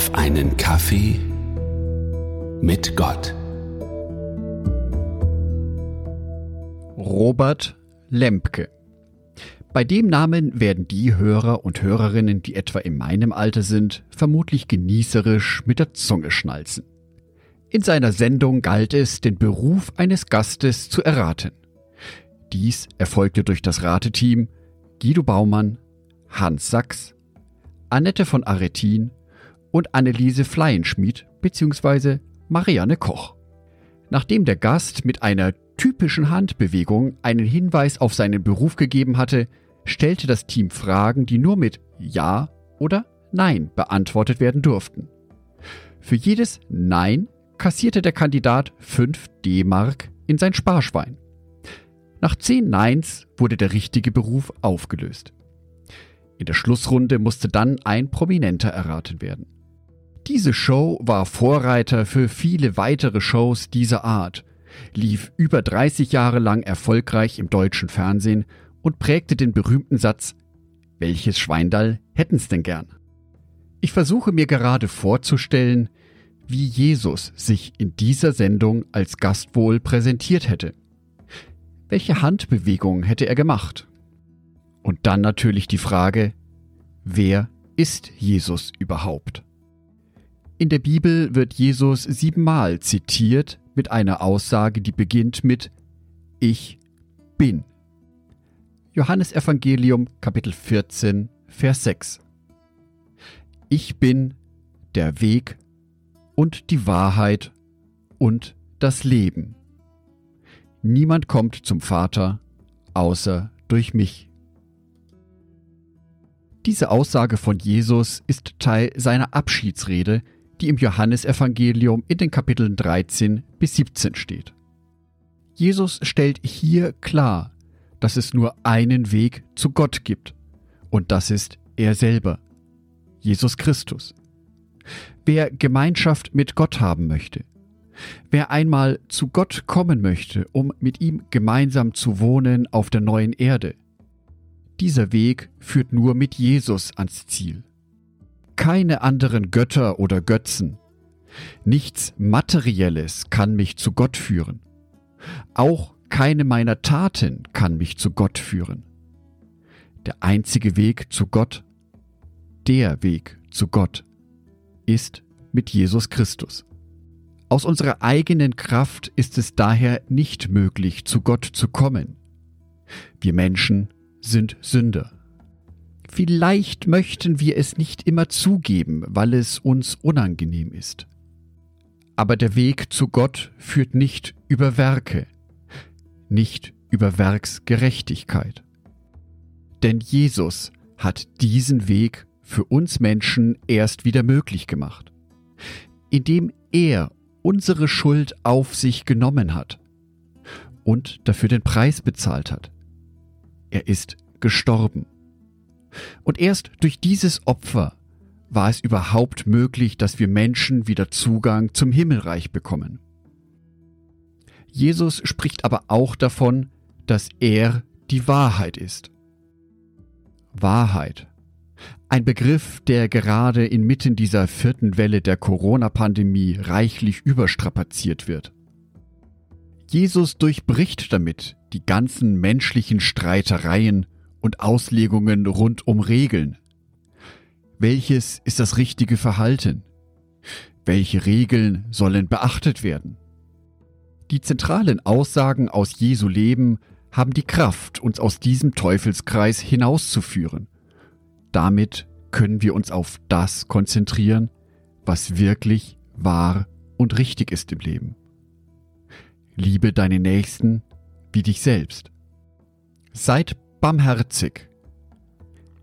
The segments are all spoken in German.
auf einen Kaffee mit Gott. Robert Lempke. Bei dem Namen werden die Hörer und Hörerinnen, die etwa in meinem Alter sind, vermutlich genießerisch mit der Zunge schnalzen. In seiner Sendung galt es, den Beruf eines Gastes zu erraten. Dies erfolgte durch das Rateteam Guido Baumann, Hans Sachs, Annette von Aretin und Anneliese Fleienschmied bzw. Marianne Koch. Nachdem der Gast mit einer typischen Handbewegung einen Hinweis auf seinen Beruf gegeben hatte, stellte das Team Fragen, die nur mit Ja oder Nein beantwortet werden durften. Für jedes Nein kassierte der Kandidat 5 D-Mark in sein Sparschwein. Nach 10 Neins wurde der richtige Beruf aufgelöst. In der Schlussrunde musste dann ein Prominenter erraten werden. Diese Show war Vorreiter für viele weitere Shows dieser Art, lief über 30 Jahre lang erfolgreich im deutschen Fernsehen und prägte den berühmten Satz Welches Schweindall hätten's denn gern? Ich versuche mir gerade vorzustellen, wie Jesus sich in dieser Sendung als Gast wohl präsentiert hätte. Welche Handbewegung hätte er gemacht? Und dann natürlich die Frage, wer ist Jesus überhaupt? In der Bibel wird Jesus siebenmal zitiert mit einer Aussage, die beginnt mit Ich bin. Johannes Evangelium Kapitel 14 Vers 6 Ich bin der Weg, und die Wahrheit und das Leben. Niemand kommt zum Vater außer durch mich. Diese Aussage von Jesus ist Teil seiner Abschiedsrede, die im Johannesevangelium in den Kapiteln 13 bis 17 steht. Jesus stellt hier klar, dass es nur einen Weg zu Gott gibt, und das ist er selber, Jesus Christus. Wer Gemeinschaft mit Gott haben möchte, wer einmal zu Gott kommen möchte, um mit ihm gemeinsam zu wohnen auf der neuen Erde, dieser Weg führt nur mit Jesus ans Ziel. Keine anderen Götter oder Götzen, nichts Materielles kann mich zu Gott führen. Auch keine meiner Taten kann mich zu Gott führen. Der einzige Weg zu Gott, der Weg zu Gott ist mit Jesus Christus. Aus unserer eigenen Kraft ist es daher nicht möglich, zu Gott zu kommen. Wir Menschen sind Sünder. Vielleicht möchten wir es nicht immer zugeben, weil es uns unangenehm ist. Aber der Weg zu Gott führt nicht über Werke, nicht über Werksgerechtigkeit. Denn Jesus hat diesen Weg für uns Menschen erst wieder möglich gemacht, indem er unsere Schuld auf sich genommen hat und dafür den Preis bezahlt hat. Er ist gestorben. Und erst durch dieses Opfer war es überhaupt möglich, dass wir Menschen wieder Zugang zum Himmelreich bekommen. Jesus spricht aber auch davon, dass er die Wahrheit ist. Wahrheit ein Begriff, der gerade inmitten dieser vierten Welle der Corona-Pandemie reichlich überstrapaziert wird. Jesus durchbricht damit die ganzen menschlichen Streitereien und Auslegungen rund um Regeln. Welches ist das richtige Verhalten? Welche Regeln sollen beachtet werden? Die zentralen Aussagen aus Jesu Leben haben die Kraft, uns aus diesem Teufelskreis hinauszuführen damit können wir uns auf das konzentrieren, was wirklich wahr und richtig ist im Leben. Liebe deine Nächsten wie dich selbst. Seid barmherzig.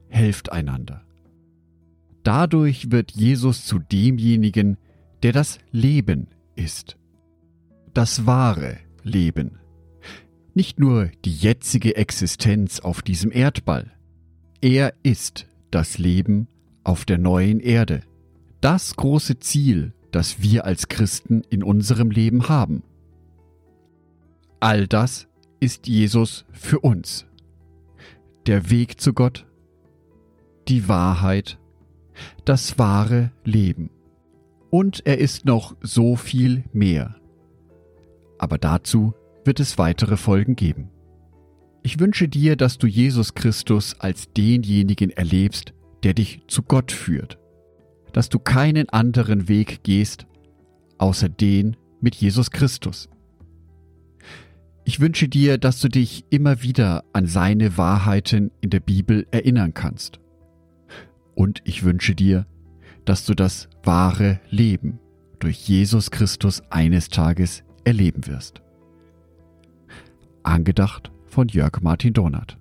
Helft einander. Dadurch wird Jesus zu demjenigen, der das Leben ist. Das wahre Leben. Nicht nur die jetzige Existenz auf diesem Erdball. Er ist das Leben auf der neuen Erde. Das große Ziel, das wir als Christen in unserem Leben haben. All das ist Jesus für uns. Der Weg zu Gott, die Wahrheit, das wahre Leben. Und er ist noch so viel mehr. Aber dazu wird es weitere Folgen geben. Ich wünsche dir, dass du Jesus Christus als denjenigen erlebst, der dich zu Gott führt, dass du keinen anderen Weg gehst, außer den mit Jesus Christus. Ich wünsche dir, dass du dich immer wieder an seine Wahrheiten in der Bibel erinnern kannst. Und ich wünsche dir, dass du das wahre Leben durch Jesus Christus eines Tages erleben wirst. Angedacht von Jörg Martin Donat.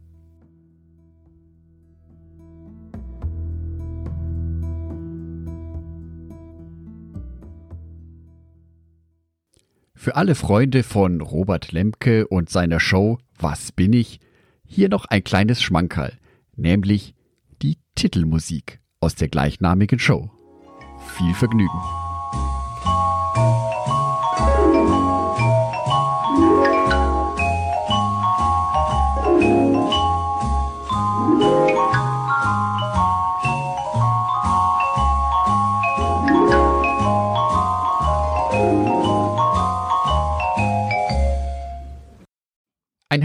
Für alle Freunde von Robert Lemke und seiner Show Was bin ich? Hier noch ein kleines Schmankerl, nämlich die Titelmusik aus der gleichnamigen Show. Viel Vergnügen!